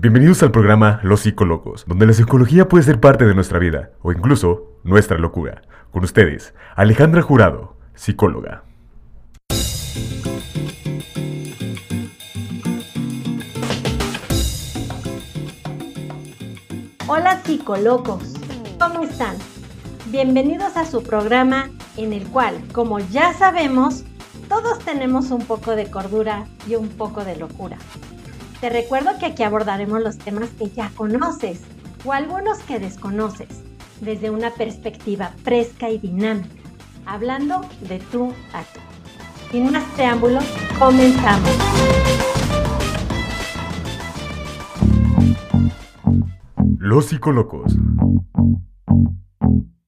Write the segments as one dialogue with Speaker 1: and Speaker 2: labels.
Speaker 1: Bienvenidos al programa Los Psicolocos, donde la psicología puede ser parte de nuestra vida o incluso nuestra locura. Con ustedes, Alejandra Jurado, psicóloga.
Speaker 2: Hola psicolocos, ¿cómo están? Bienvenidos a su programa en el cual, como ya sabemos, todos tenemos un poco de cordura y un poco de locura. Te recuerdo que aquí abordaremos los temas que ya conoces o algunos que desconoces desde una perspectiva fresca y dinámica, hablando de tú a tú. Sin más preámbulos, comenzamos.
Speaker 1: Los psicolocos.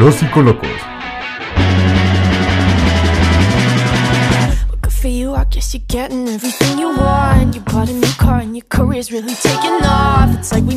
Speaker 1: Los psicolocos.
Speaker 3: For you, I guess you're getting everything you want. You bought a new car and your career's really taking off. It's like we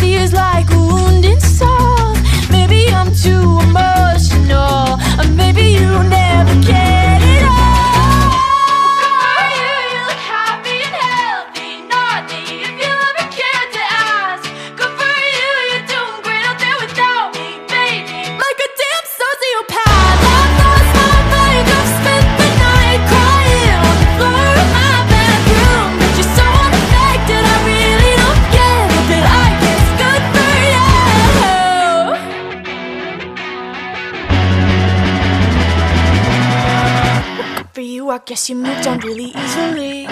Speaker 3: Is like a wounded soul. Maybe I'm too emotional, or maybe you guess you moved on really easily.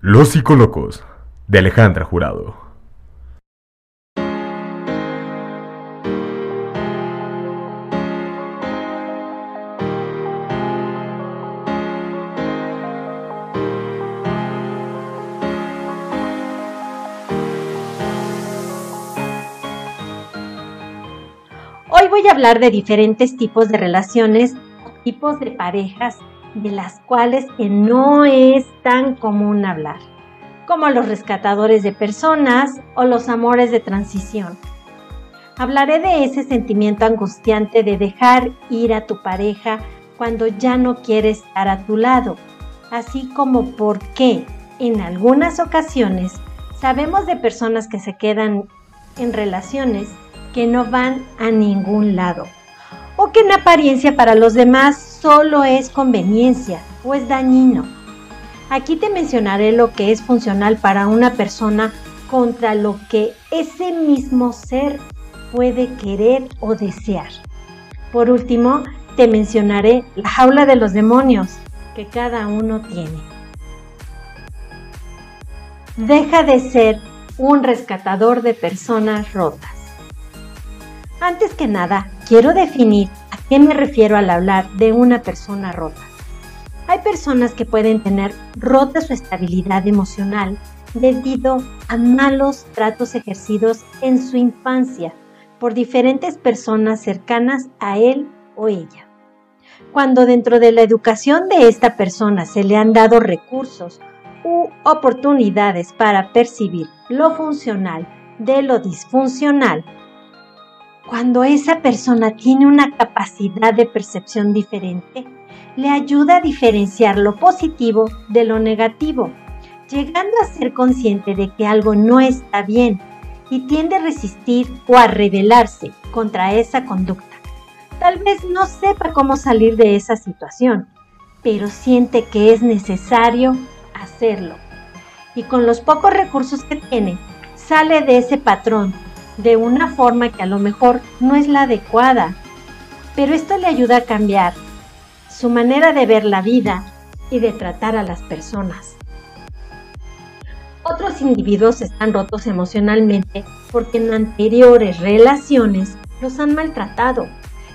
Speaker 1: Los psicolocos. De Alejandra Jurado.
Speaker 2: Hoy voy a hablar de diferentes tipos de relaciones, tipos de parejas de las cuales que no es tan común hablar, como los rescatadores de personas o los amores de transición. Hablaré de ese sentimiento angustiante de dejar ir a tu pareja cuando ya no quiere estar a tu lado, así como por qué en algunas ocasiones sabemos de personas que se quedan en relaciones que no van a ningún lado o que en apariencia para los demás solo es conveniencia o es dañino. Aquí te mencionaré lo que es funcional para una persona contra lo que ese mismo ser puede querer o desear. Por último, te mencionaré la jaula de los demonios que cada uno tiene. Deja de ser un rescatador de personas rotas. Antes que nada, quiero definir qué me refiero al hablar de una persona rota. Hay personas que pueden tener rota su estabilidad emocional debido a malos tratos ejercidos en su infancia por diferentes personas cercanas a él o ella. Cuando dentro de la educación de esta persona se le han dado recursos u oportunidades para percibir lo funcional de lo disfuncional, cuando esa persona tiene una capacidad de percepción diferente, le ayuda a diferenciar lo positivo de lo negativo, llegando a ser consciente de que algo no está bien y tiende a resistir o a rebelarse contra esa conducta. Tal vez no sepa cómo salir de esa situación, pero siente que es necesario hacerlo. Y con los pocos recursos que tiene, sale de ese patrón de una forma que a lo mejor no es la adecuada. Pero esto le ayuda a cambiar su manera de ver la vida y de tratar a las personas. Otros individuos están rotos emocionalmente porque en anteriores relaciones los han maltratado,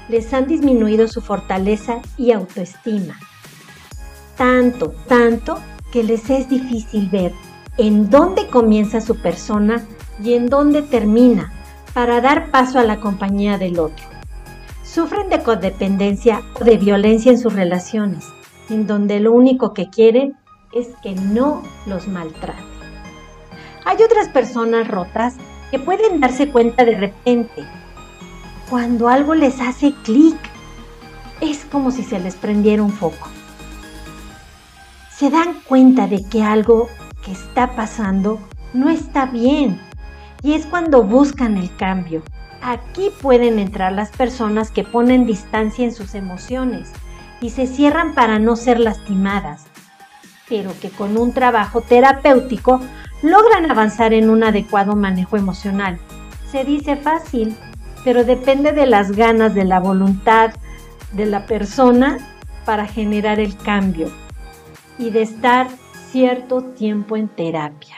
Speaker 2: les han disminuido su fortaleza y autoestima. Tanto, tanto que les es difícil ver en dónde comienza su persona y en dónde termina para dar paso a la compañía del otro. Sufren de codependencia o de violencia en sus relaciones, en donde lo único que quieren es que no los maltraten. Hay otras personas rotas que pueden darse cuenta de repente. Cuando algo les hace clic, es como si se les prendiera un foco. Se dan cuenta de que algo que está pasando no está bien y es cuando buscan el cambio. Aquí pueden entrar las personas que ponen distancia en sus emociones y se cierran para no ser lastimadas, pero que con un trabajo terapéutico logran avanzar en un adecuado manejo emocional. Se dice fácil, pero depende de las ganas, de la voluntad de la persona para generar el cambio y de estar cierto tiempo en terapia.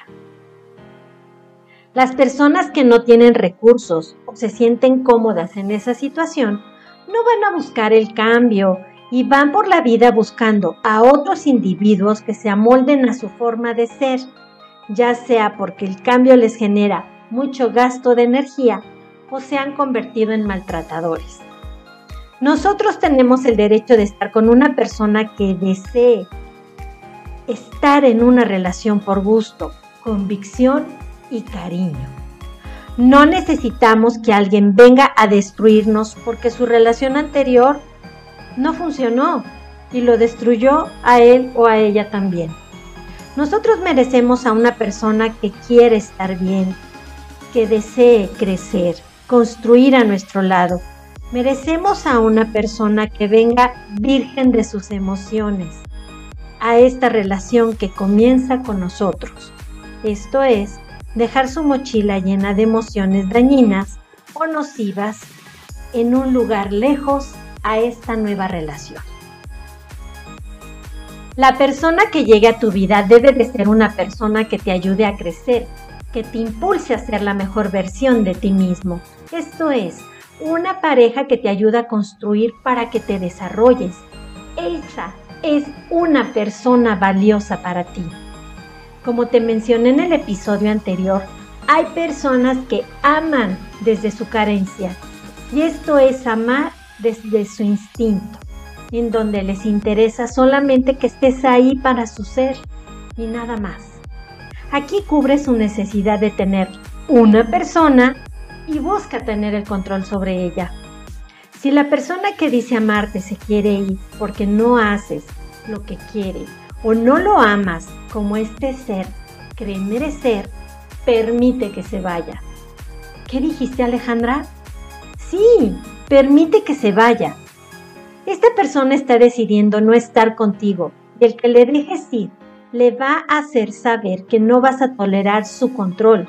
Speaker 2: Las personas que no tienen recursos o se sienten cómodas en esa situación no van a buscar el cambio y van por la vida buscando a otros individuos que se amolden a su forma de ser ya sea porque el cambio les genera mucho gasto de energía o se han convertido en maltratadores. Nosotros tenemos el derecho de estar con una persona que desee estar en una relación por gusto, convicción y cariño. No necesitamos que alguien venga a destruirnos porque su relación anterior no funcionó y lo destruyó a él o a ella también. Nosotros merecemos a una persona que quiere estar bien, que desee crecer, construir a nuestro lado. Merecemos a una persona que venga virgen de sus emociones a esta relación que comienza con nosotros. Esto es, dejar su mochila llena de emociones dañinas o nocivas en un lugar lejos a esta nueva relación. La persona que llegue a tu vida debe de ser una persona que te ayude a crecer, que te impulse a ser la mejor versión de ti mismo. Esto es, una pareja que te ayuda a construir para que te desarrolles. Esa es una persona valiosa para ti. Como te mencioné en el episodio anterior, hay personas que aman desde su carencia y esto es amar desde su instinto en donde les interesa solamente que estés ahí para su ser y nada más. Aquí cubre su necesidad de tener una persona y busca tener el control sobre ella. Si la persona que dice amarte se quiere ir porque no haces lo que quiere o no lo amas como este ser cree merecer, permite que se vaya. ¿Qué dijiste Alejandra? Sí, permite que se vaya. Esta persona está decidiendo no estar contigo y el que le dejes ir le va a hacer saber que no vas a tolerar su control,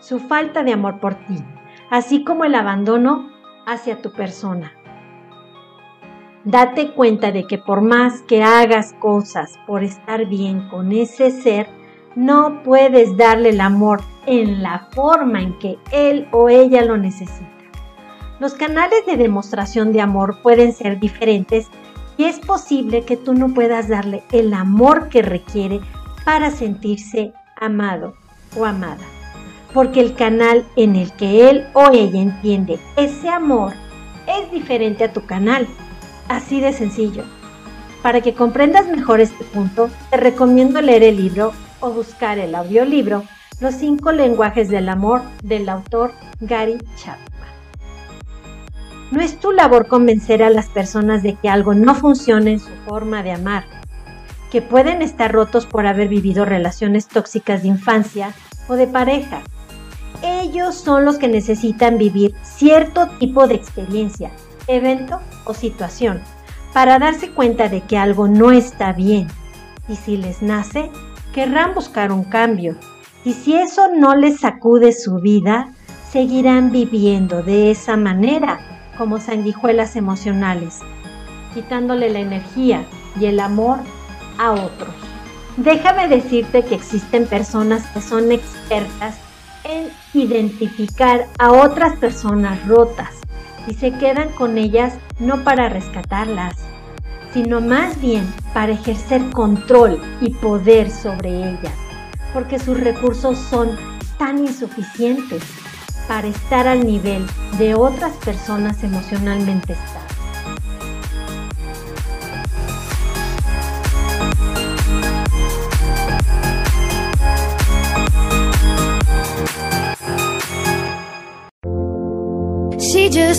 Speaker 2: su falta de amor por ti, así como el abandono hacia tu persona. Date cuenta de que por más que hagas cosas por estar bien con ese ser, no puedes darle el amor en la forma en que él o ella lo necesita. Los canales de demostración de amor pueden ser diferentes y es posible que tú no puedas darle el amor que requiere para sentirse amado o amada. Porque el canal en el que él o ella entiende ese amor es diferente a tu canal. Así de sencillo. Para que comprendas mejor este punto, te recomiendo leer el libro o buscar el audiolibro Los cinco lenguajes del amor del autor Gary Chapman. No es tu labor convencer a las personas de que algo no funciona en su forma de amar, que pueden estar rotos por haber vivido relaciones tóxicas de infancia o de pareja. Ellos son los que necesitan vivir cierto tipo de experiencia, evento o situación para darse cuenta de que algo no está bien. Y si les nace, querrán buscar un cambio. Y si eso no les sacude su vida, seguirán viviendo de esa manera, como sanguijuelas emocionales, quitándole la energía y el amor a otros. Déjame decirte que existen personas que son expertas en identificar a otras personas rotas y se quedan con ellas no para rescatarlas, sino más bien para ejercer control y poder sobre ellas, porque sus recursos son tan insuficientes para estar al nivel de otras personas emocionalmente estables.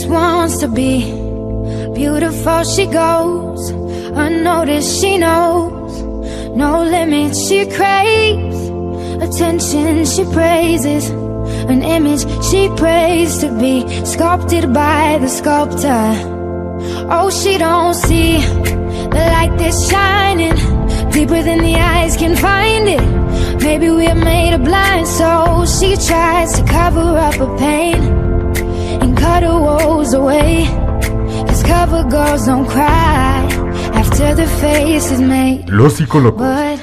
Speaker 4: Just wants to be beautiful. She goes unnoticed. She knows no limits. She craves attention. She praises an image she prays to be sculpted by the sculptor. Oh, she don't see the light that's shining deeper than the eyes can find it. Maybe we're made of blind, so she tries to cover up her pain cut her woes away. Cause cover girls don't cry after the face is made.
Speaker 5: Los psicólogos.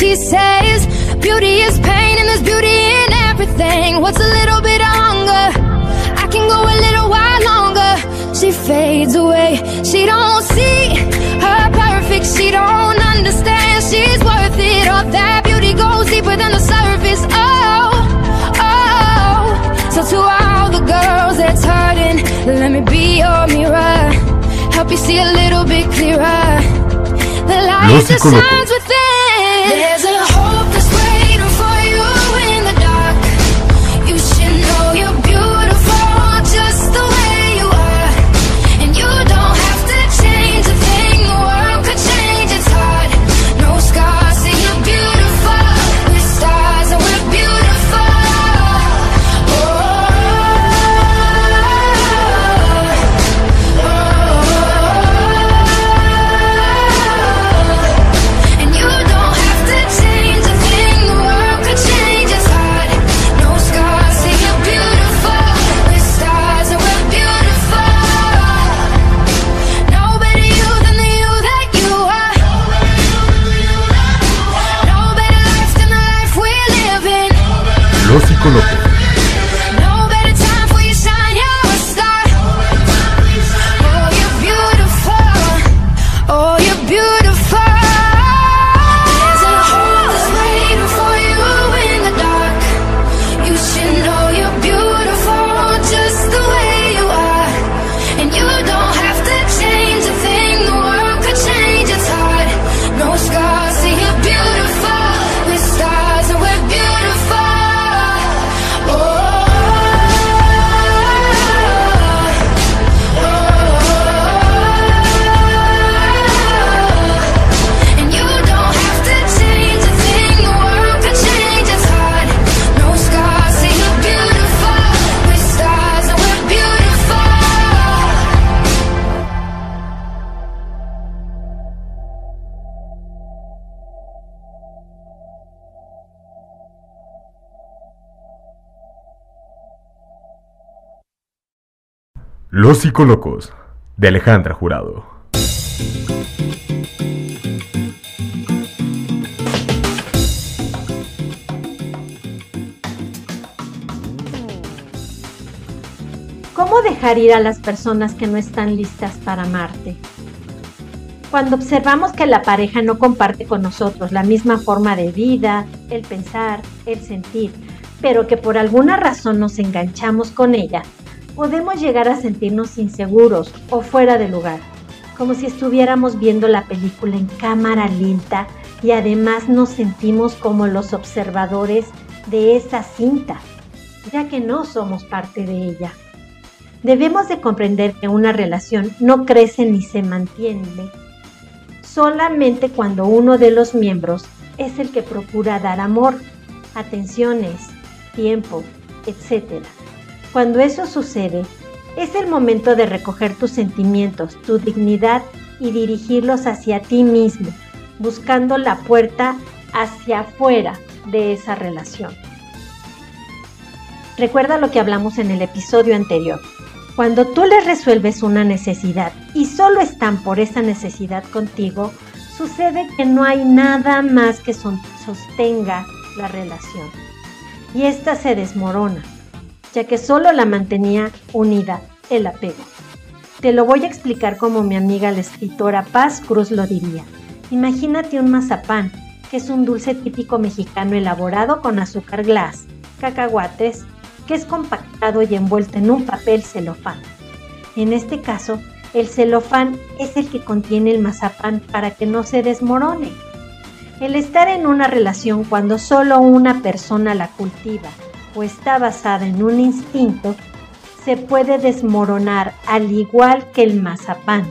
Speaker 4: She says beauty is pain and there's beauty in everything. What's a little bit of hunger? I can go a little while longer. She fades away. She don't see her perfect. She don't understand she's worth it. All that beauty goes deeper than the surface. Oh, oh. So to all the girls that's hurting, let me be your mirror. Help you see a little bit clearer. The light
Speaker 5: psicólogos.
Speaker 4: shines within.
Speaker 1: Los Psicolocos de Alejandra Jurado.
Speaker 2: ¿Cómo dejar ir a las personas que no están listas para amarte? Cuando observamos que la pareja no comparte con nosotros la misma forma de vida, el pensar, el sentir, pero que por alguna razón nos enganchamos con ella, podemos llegar a sentirnos inseguros o fuera de lugar, como si estuviéramos viendo la película en cámara lenta y además nos sentimos como los observadores de esa cinta, ya que no somos parte de ella. Debemos de comprender que una relación no crece ni se mantiene solamente cuando uno de los miembros es el que procura dar amor, atenciones, tiempo, etc. Cuando eso sucede, es el momento de recoger tus sentimientos, tu dignidad y dirigirlos hacia ti mismo, buscando la puerta hacia afuera de esa relación. Recuerda lo que hablamos en el episodio anterior. Cuando tú les resuelves una necesidad y solo están por esa necesidad contigo, sucede que no hay nada más que sostenga la relación. Y ésta se desmorona, ya que solo la mantenía unida el apego. Te lo voy a explicar como mi amiga la escritora Paz Cruz lo diría. Imagínate un mazapán, que es un dulce típico mexicano elaborado con azúcar glass, cacahuates, que es compactado y envuelto en un papel celofán. En este caso, el celofán es el que contiene el mazapán para que no se desmorone. El estar en una relación cuando solo una persona la cultiva o está basada en un instinto, se puede desmoronar al igual que el mazapán.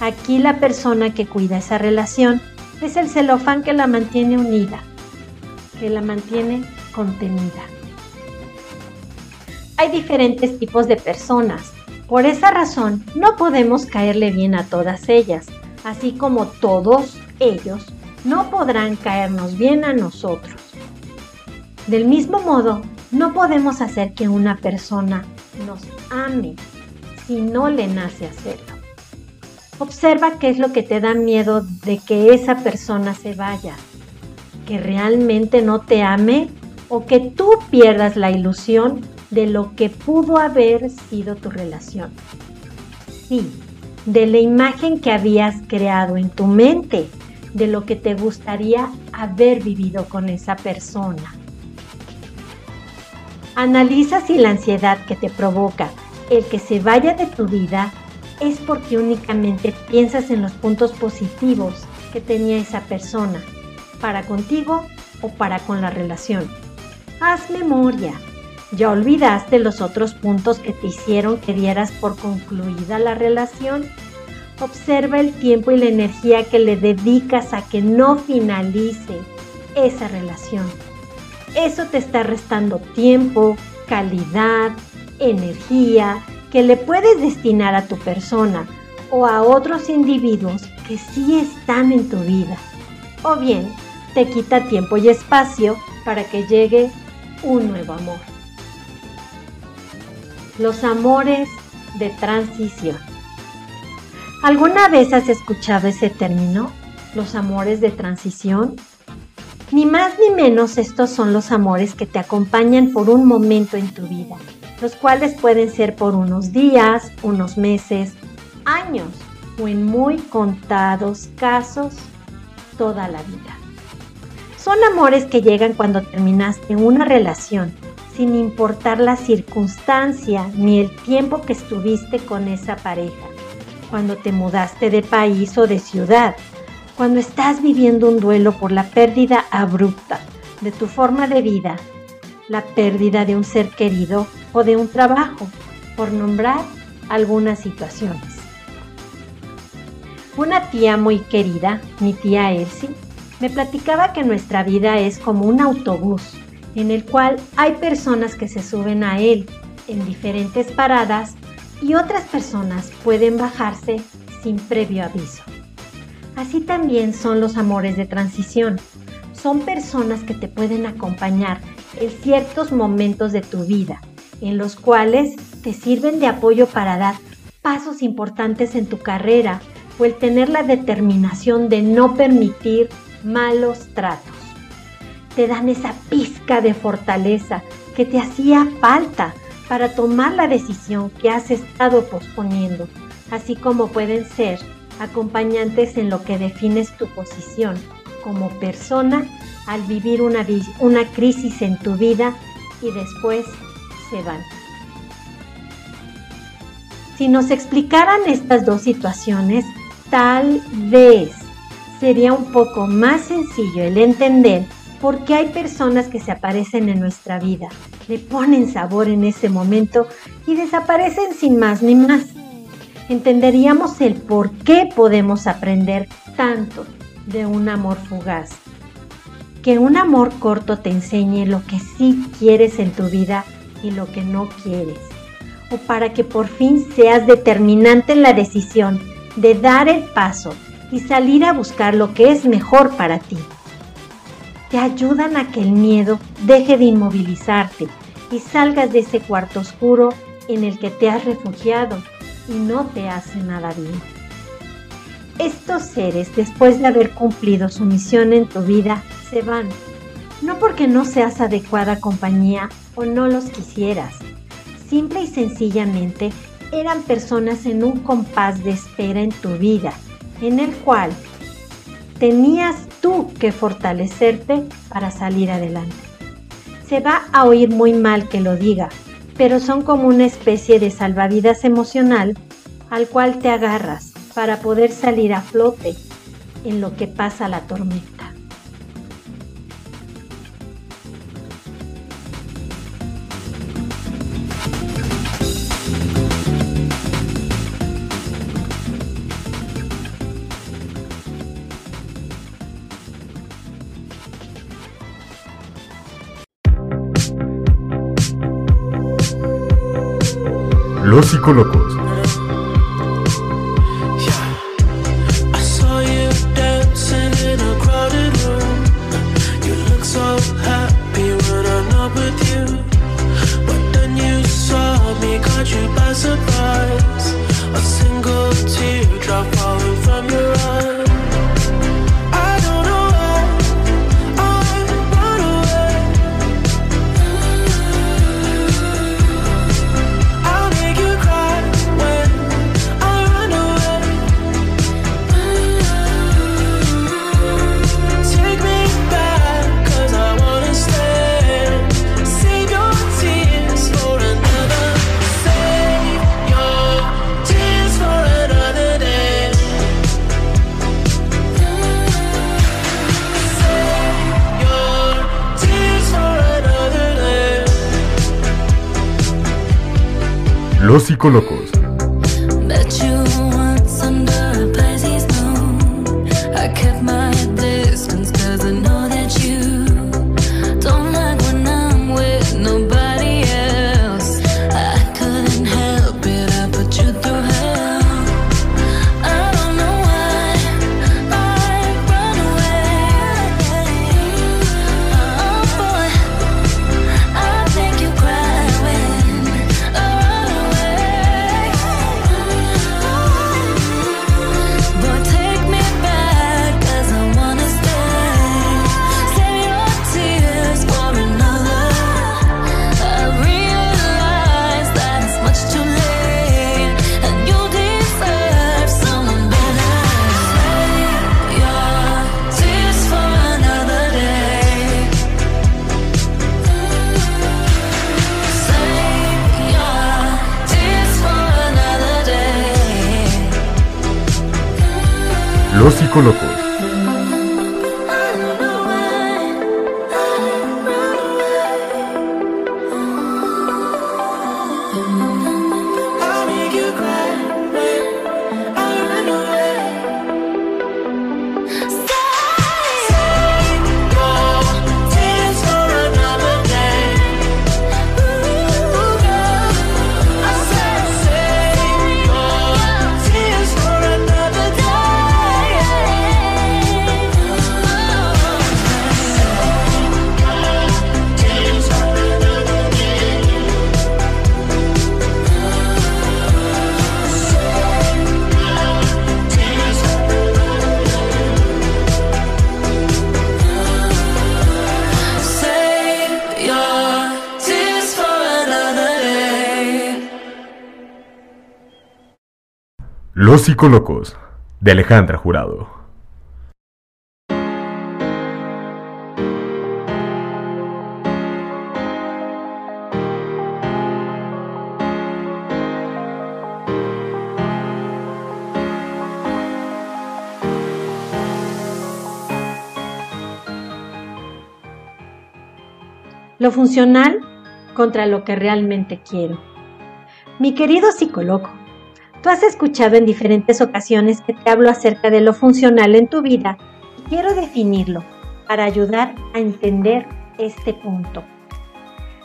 Speaker 2: Aquí la persona que cuida esa relación es el celofán que la mantiene unida, que la mantiene contenida. Hay diferentes tipos de personas. Por esa razón, no podemos caerle bien a todas ellas, así como todos ellos no podrán caernos bien a nosotros. Del mismo modo, no podemos hacer que una persona nos ame si no le nace hacerlo. Observa qué es lo que te da miedo de que esa persona se vaya, que realmente no te ame o que tú pierdas la ilusión de lo que pudo haber sido tu relación. Sí, de la imagen que habías creado en tu mente, de lo que te gustaría haber vivido con esa persona. Analiza si la ansiedad que te provoca el que se vaya de tu vida es porque únicamente piensas en los puntos positivos que tenía esa persona, para contigo o para con la relación. Haz memoria, ¿Ya olvidaste los otros puntos que te hicieron que dieras por concluida la relación? Observa el tiempo y la energía que le dedicas a que no finalice esa relación. Eso te está restando tiempo, calidad, energía que le puedes destinar a tu persona o a otros individuos que sí están en tu vida. O bien, te quita tiempo y espacio para que llegue un nuevo amor los amores de transición. ¿Alguna vez has escuchado ese término? Los amores de transición. Ni más ni menos estos son los amores que te acompañan por un momento en tu vida, los cuales pueden ser por unos días, unos meses, años o en muy contados casos toda la vida. Son amores que llegan cuando terminaste una relación sin importar la circunstancia ni el tiempo que estuviste con esa pareja, cuando te mudaste de país o de ciudad, cuando estás viviendo un duelo por la pérdida abrupta de tu forma de vida, la pérdida de un ser querido o de un trabajo, por nombrar algunas situaciones. Una tía muy querida, mi tía Elsie, me platicaba que nuestra vida es como un autobús en el cual hay personas que se suben a él en diferentes paradas y otras personas pueden bajarse sin previo aviso. Así también son los amores de transición. Son personas que te pueden acompañar en ciertos momentos de tu vida, en los cuales te sirven de apoyo para dar pasos importantes en tu carrera o el tener la determinación de no permitir malos tratos. Te dan esa pizca de fortaleza que te hacía falta para tomar la decisión que has estado posponiendo, así como pueden ser acompañantes en lo que defines tu posición como persona al vivir una, una crisis en tu vida y después se van. Si nos explicaran estas dos situaciones, tal vez sería un poco más sencillo el entender por qué hay personas que se aparecen en nuestra vida, le ponen sabor en ese momento y desaparecen sin más ni más. Entenderíamos el por qué podemos aprender tanto de un amor fugaz. Que un amor corto te enseñe lo que sí quieres en tu vida y lo que no quieres. O para que por fin seas determinante en la decisión de dar el paso y salir a buscar lo que es mejor para ti. Te ayudan a que el miedo deje de inmovilizarte y salgas de ese cuarto oscuro en el que te has refugiado y no te hace nada bien. Estos seres, después de haber cumplido su misión en tu vida, se van. No porque no seas adecuada compañía o no los quisieras. Simple y sencillamente eran personas en un compás de espera en tu vida, en el cual tenías tú que fortalecerte para salir adelante. Se va a oír muy mal que lo diga, pero son como una especie de salvavidas emocional al cual te agarras para poder salir a flote en lo que pasa la tormenta.
Speaker 1: Los Los Los Los Psicolocos de Alejandra Jurado.
Speaker 2: Lo funcional contra lo que realmente quiero. Mi querido psicólogo, tú has escuchado en diferentes ocasiones que te hablo acerca de lo funcional en tu vida y quiero definirlo para ayudar a entender este punto.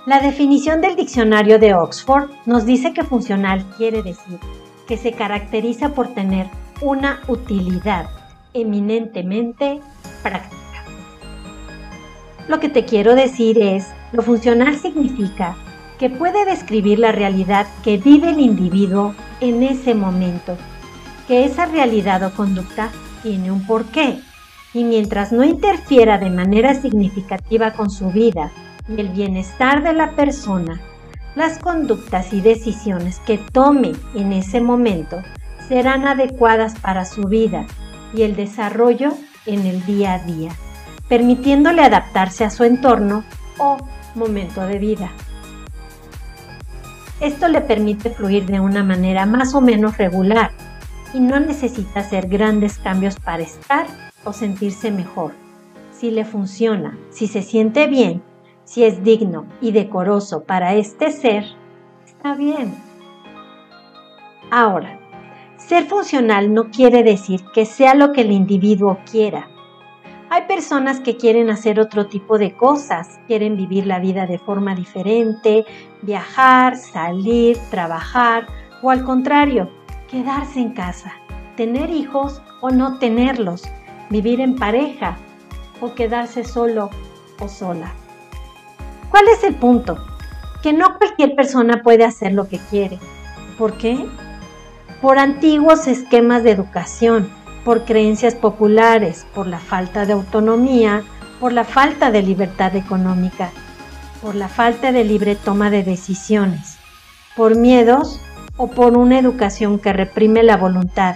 Speaker 2: La definición del diccionario de Oxford nos dice que funcional quiere decir que se caracteriza por tener una utilidad eminentemente práctica. Lo que te quiero decir es, lo funcional significa que puede describir la realidad que vive el individuo en ese momento, que esa realidad o conducta tiene un porqué, y mientras no interfiera de manera significativa con su vida y el bienestar de la persona, las conductas y decisiones que tome en ese momento serán adecuadas para su vida y el desarrollo en el día a día, permitiéndole adaptarse a su entorno o momento de vida. Esto le permite fluir de una manera más o menos regular y no necesita hacer grandes cambios para estar o sentirse mejor. Si le funciona, si se siente bien, si es digno y decoroso para este ser, está bien. Ahora, ser funcional no quiere decir que sea lo que el individuo quiera hay personas que quieren hacer otro tipo de cosas, quieren vivir la vida de forma diferente, viajar, salir, trabajar o al contrario, quedarse en casa, tener hijos o no tenerlos, vivir en pareja o quedarse solo o sola. ¿Cuál es el punto? Que no cualquier persona puede hacer lo que quiere. ¿Por qué? Por antiguos esquemas de educación, por creencias populares, por la falta de autonomía, por la falta de libertad económica, por la falta de libre toma de decisiones, por miedos o por una educación que reprime la voluntad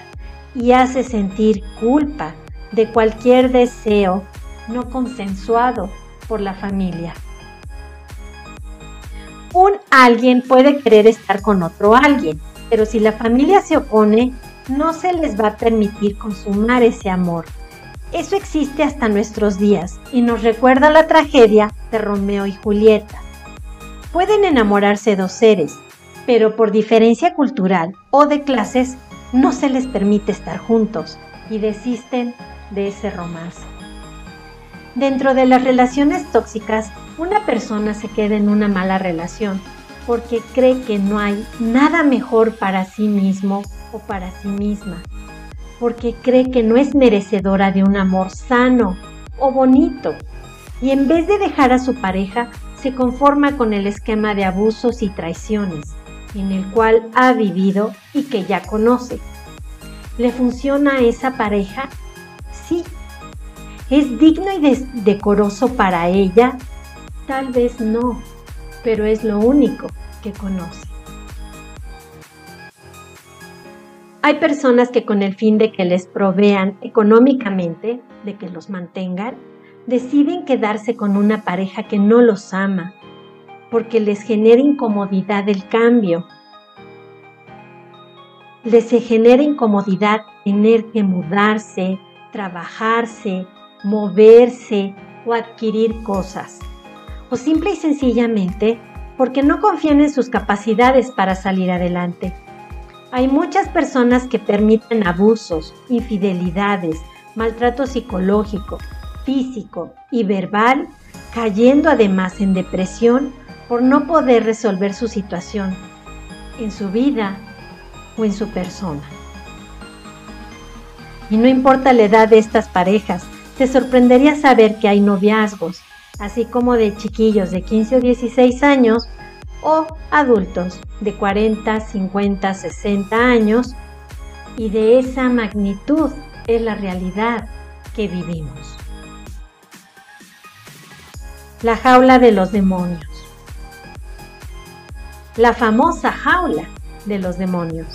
Speaker 2: y hace sentir culpa de cualquier deseo no consensuado por la familia. Un alguien puede querer estar con otro alguien, pero si la familia se opone, no se les va a permitir consumar ese amor. Eso existe hasta nuestros días y nos recuerda la tragedia de Romeo y Julieta. Pueden enamorarse dos seres, pero por diferencia cultural o de clases no se les permite estar juntos y desisten de ese romance. Dentro de las relaciones tóxicas, una persona se queda en una mala relación porque cree que no hay nada mejor para sí mismo o para sí misma, porque cree que no es merecedora de un amor sano o bonito, y en vez de dejar a su pareja, se conforma con el esquema de abusos y traiciones, en el cual ha vivido y que ya conoce. ¿Le funciona a esa pareja? Sí. ¿Es digno y decoroso para ella? Tal vez no, pero es lo único que conoce. Hay personas que con el fin de que les provean económicamente, de que los mantengan, deciden quedarse con una pareja que no los ama, porque les genera incomodidad el cambio. Les genera incomodidad tener que mudarse, trabajarse, moverse o adquirir cosas. O simple y sencillamente porque no confían en sus capacidades para salir adelante. Hay muchas personas que permiten abusos, infidelidades, maltrato psicológico, físico y verbal, cayendo además en depresión por no poder resolver su situación en su vida o en su persona. Y no importa la edad de estas parejas, te sorprendería saber que hay noviazgos, así como de chiquillos de 15 o 16 años o adultos de 40, 50, 60 años y de esa magnitud es la realidad que vivimos. La jaula de los demonios. La famosa jaula de los demonios.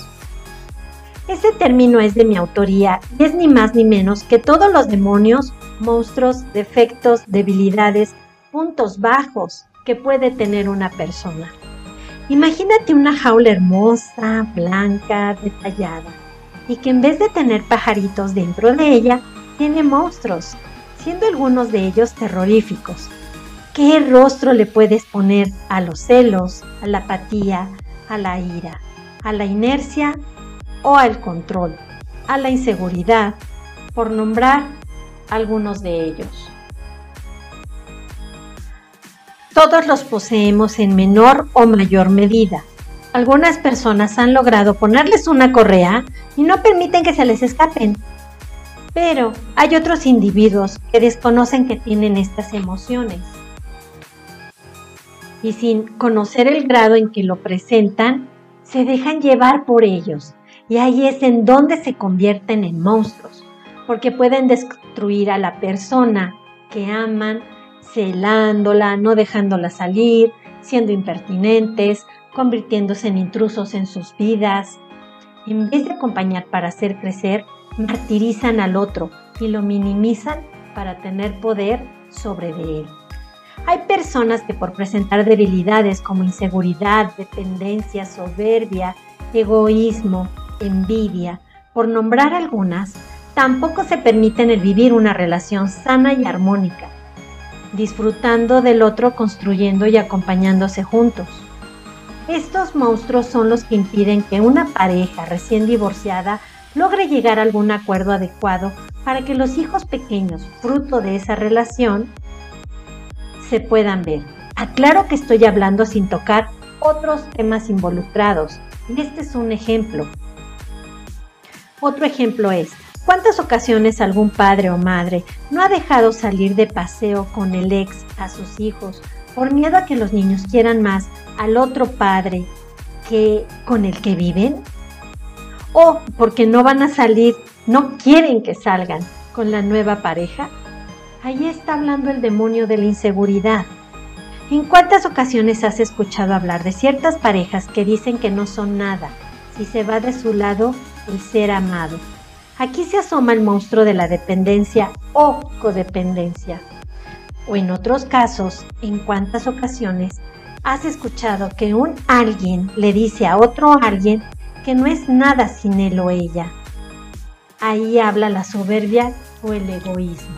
Speaker 2: Ese término es de mi autoría y es ni más ni menos que todos los demonios, monstruos, defectos, debilidades, puntos bajos puede tener una persona. Imagínate una jaula hermosa, blanca, detallada, y que en vez de tener pajaritos dentro de ella, tiene monstruos, siendo algunos de ellos terroríficos. ¿Qué rostro le puedes poner a los celos, a la apatía, a la ira, a la inercia o al control, a la inseguridad, por nombrar algunos de ellos? Todos los poseemos en menor o mayor medida. Algunas personas han logrado ponerles una correa y no permiten que se les escapen. Pero hay otros individuos que desconocen que tienen estas emociones. Y sin conocer el grado en que lo presentan, se dejan llevar por ellos. Y ahí es en donde se convierten en monstruos, porque pueden destruir a la persona que aman celándola, no dejándola salir, siendo impertinentes, convirtiéndose en intrusos en sus vidas. En vez de acompañar para hacer crecer, martirizan al otro y lo minimizan para tener poder sobre él. Hay personas que por presentar debilidades como inseguridad, dependencia, soberbia, egoísmo, envidia, por nombrar algunas, tampoco se permiten el vivir una relación sana y armónica disfrutando del otro, construyendo y acompañándose juntos. Estos monstruos son los que impiden que una pareja recién divorciada logre llegar a algún acuerdo adecuado para que los hijos pequeños, fruto de esa relación, se puedan ver. Aclaro que estoy hablando sin tocar otros temas involucrados, y este es un ejemplo. Otro ejemplo es, ¿Cuántas ocasiones algún padre o madre no ha dejado salir de paseo con el ex a sus hijos por miedo a que los niños quieran más al otro padre que con el que viven? ¿O porque no van a salir, no quieren que salgan con la nueva pareja? Ahí está hablando el demonio de la inseguridad. ¿En cuántas ocasiones has escuchado hablar de ciertas parejas que dicen que no son nada si se va de su lado el ser amado? Aquí se asoma el monstruo de la dependencia o codependencia. O en otros casos, ¿en cuántas ocasiones has escuchado que un alguien le dice a otro alguien que no es nada sin él o ella? Ahí habla la soberbia o el egoísmo,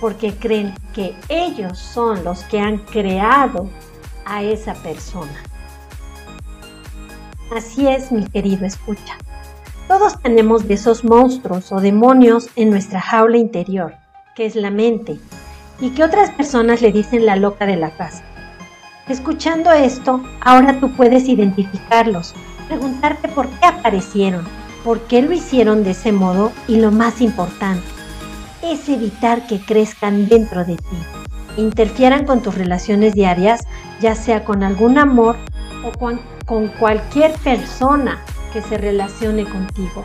Speaker 2: porque creen que ellos son los que han creado a esa persona. Así es, mi querido escucha. Todos tenemos de esos monstruos o demonios en nuestra jaula interior, que es la mente, y que otras personas le dicen la loca de la casa. Escuchando esto, ahora tú puedes identificarlos, preguntarte por qué aparecieron, por qué lo hicieron de ese modo y lo más importante, es evitar que crezcan dentro de ti, interfieran con tus relaciones diarias, ya sea con algún amor o con, con cualquier persona que se relacione contigo.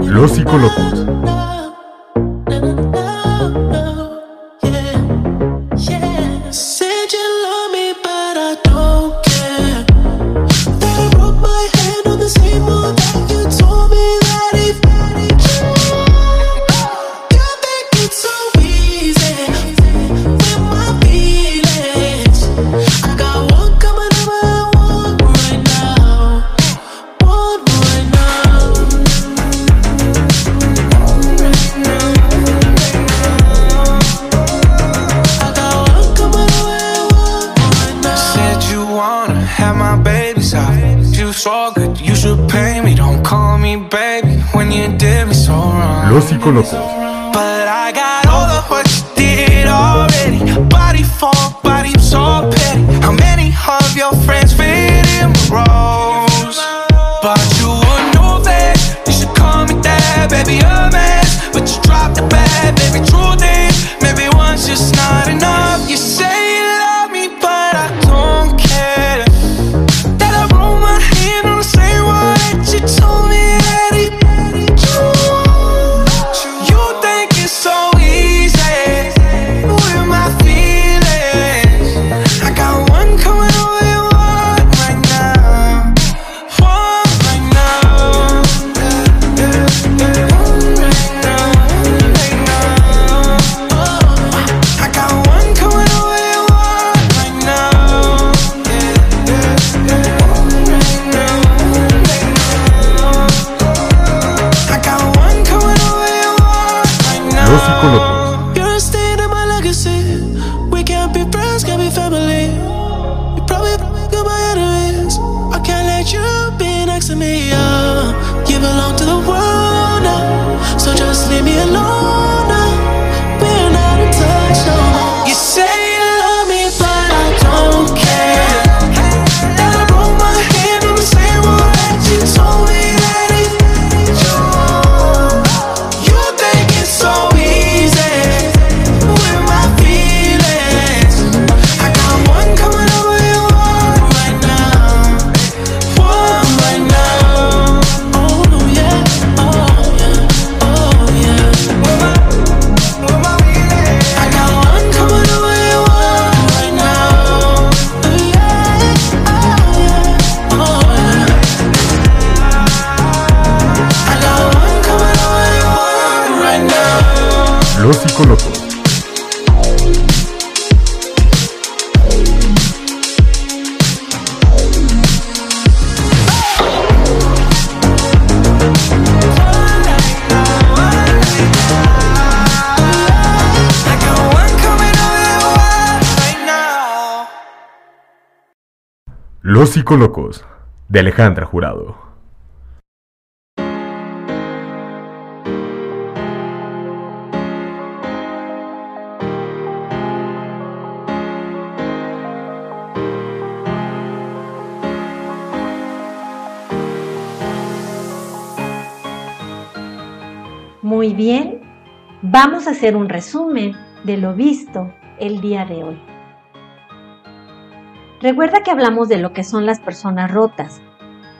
Speaker 1: Los psicólogos. Los psicólogos. De Alejandra Jurado.
Speaker 2: Muy bien, vamos a hacer un resumen de lo visto el día de hoy. Recuerda que hablamos de lo que son las personas rotas,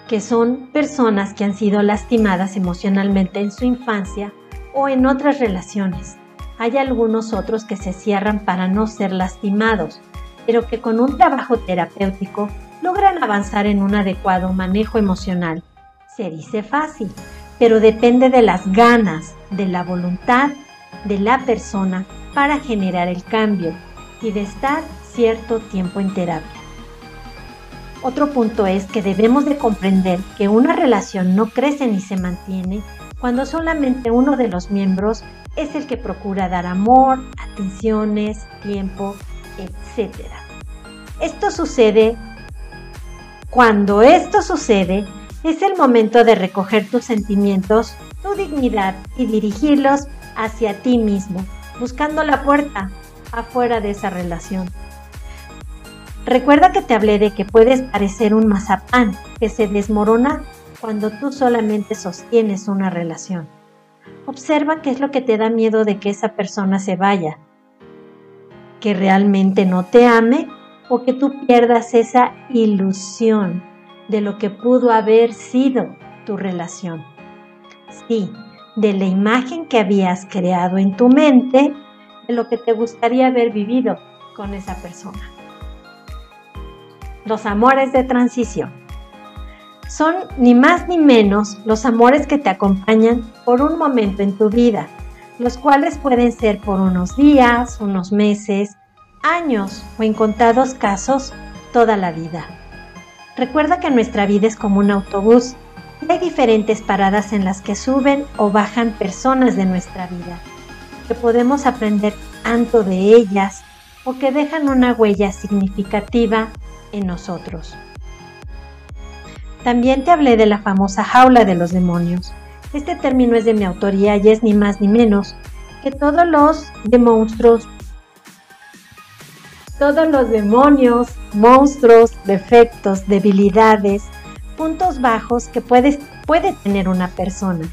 Speaker 2: que son personas que han sido lastimadas emocionalmente en su infancia o en otras relaciones. Hay algunos otros que se cierran para no ser lastimados, pero que con un trabajo terapéutico logran avanzar en un adecuado manejo emocional. Se dice fácil, pero depende de las ganas, de la voluntad de la persona para generar el cambio y de estar cierto tiempo en terapia. Otro punto es que debemos de comprender que una relación no crece ni se mantiene cuando solamente uno de los miembros es el que procura dar amor, atenciones, tiempo, etc. Esto sucede cuando esto sucede es el momento de recoger tus sentimientos, tu dignidad y dirigirlos hacia ti mismo, buscando la puerta afuera de esa relación. Recuerda que te hablé de que puedes parecer un mazapán que se desmorona cuando tú solamente sostienes una relación. Observa qué es lo que te da miedo de que esa persona se vaya, que realmente no te ame o que tú pierdas esa ilusión de lo que pudo haber sido tu relación. Sí, de la imagen que habías creado en tu mente de lo que te gustaría haber vivido con esa persona. Los amores de transición son ni más ni menos los amores que te acompañan por un momento en tu vida, los cuales pueden ser por unos días, unos meses, años o en contados casos toda la vida. Recuerda que nuestra vida es como un autobús y hay diferentes paradas en las que suben o bajan personas de nuestra vida, que podemos aprender tanto de ellas o que dejan una huella significativa en nosotros. También te hablé de la famosa jaula de los demonios. Este término es de mi autoría y es ni más ni menos que todos los de monstruos, todos los demonios, monstruos, defectos, debilidades, puntos bajos que puedes, puede tener una persona.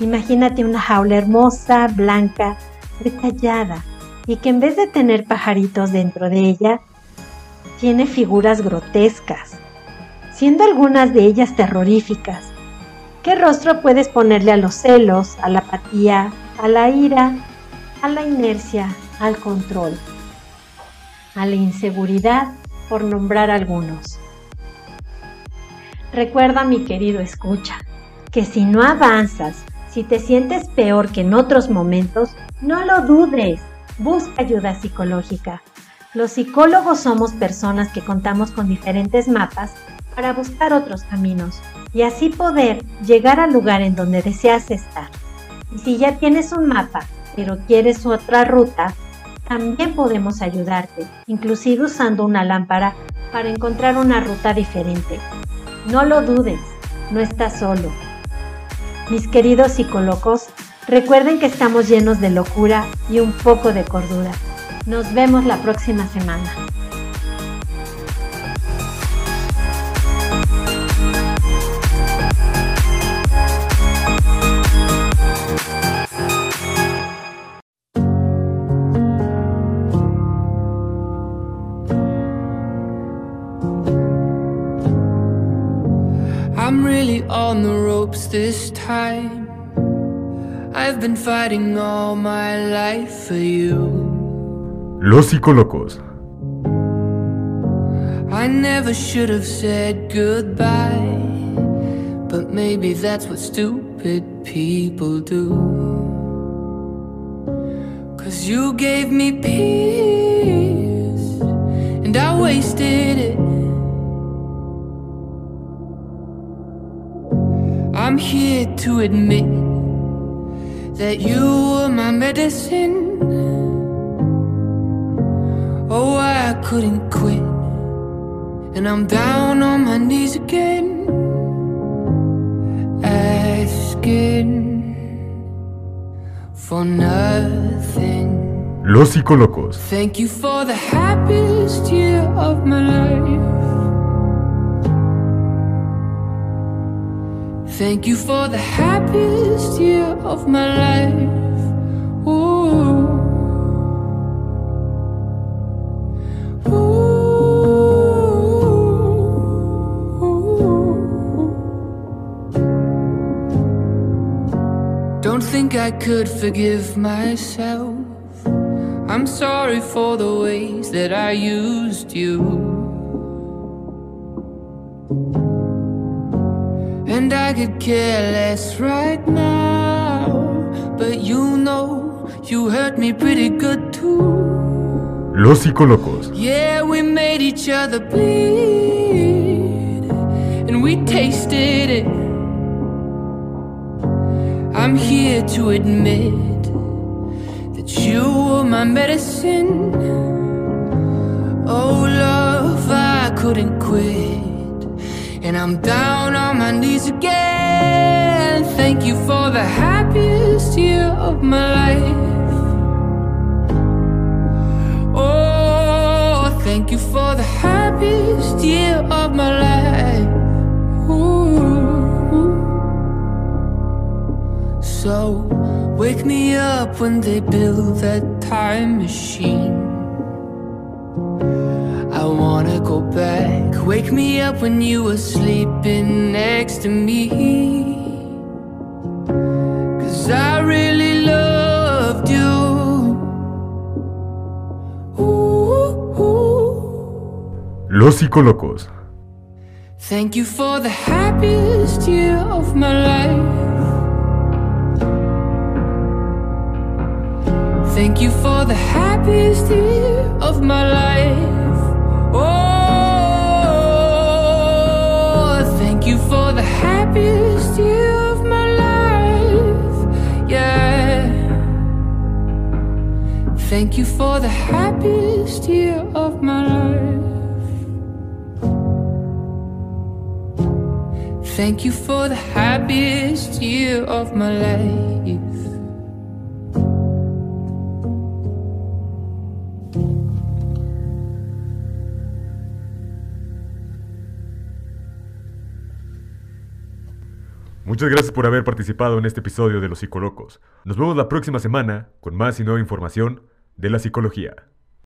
Speaker 2: Imagínate una jaula hermosa, blanca, detallada y que en vez de tener pajaritos dentro de ella, tiene figuras grotescas, siendo algunas de ellas terroríficas. ¿Qué rostro puedes ponerle a los celos, a la apatía, a la ira, a la inercia, al control, a la inseguridad, por nombrar algunos? Recuerda, mi querido escucha, que si no avanzas, si te sientes peor que en otros momentos, no lo dudes, busca ayuda psicológica. Los psicólogos somos personas que contamos con diferentes mapas para buscar otros caminos y así poder llegar al lugar en donde deseas estar. Y si ya tienes un mapa pero quieres otra ruta, también podemos ayudarte, inclusive usando una lámpara para encontrar una ruta diferente. No lo dudes, no estás solo. Mis queridos psicolocos, recuerden que estamos llenos de locura y un poco de cordura. Nos vemos la próxima semana.
Speaker 3: I'm really on the ropes this time. I've been fighting all my life for you.
Speaker 1: Los Psicolocos.
Speaker 3: I never should have said goodbye. But maybe that's what stupid people do. Cause you gave me peace, and I wasted it. I'm here to admit that you were my medicine. Oh, I couldn't quit. And I'm down on my knees again, asking for nothing.
Speaker 1: Los Psicolocos.
Speaker 3: Thank you for the happiest year of my life. Thank you for the happiest year of my life. I could forgive myself. I'm sorry for the ways that I used you. And I could care less right now. But you know, you hurt me pretty good too.
Speaker 1: Los Psicolocos.
Speaker 3: Yeah, we made each other bleed. And we tasted it. I'm here to admit that you were my medicine. Oh, love, I couldn't quit. And I'm down on my knees again. Thank you for the happiest year of my life. Oh, thank you for the happiest year of my life. So, wake me up when they build that time machine. I wanna go back. Wake me up when you were sleeping next to me. Cause I really loved you. Ooh, ooh.
Speaker 1: Los Psicolocos.
Speaker 3: Thank you for the happiest year of my life. Thank you for the happiest year of my life. Oh, thank you for the happiest year of my life. Yeah. Thank you for the happiest year of my life. Thank you for the happiest year of my life.
Speaker 1: Muchas gracias por haber participado en este episodio de Los Psicolocos. Nos vemos la próxima semana con más y nueva información de la psicología.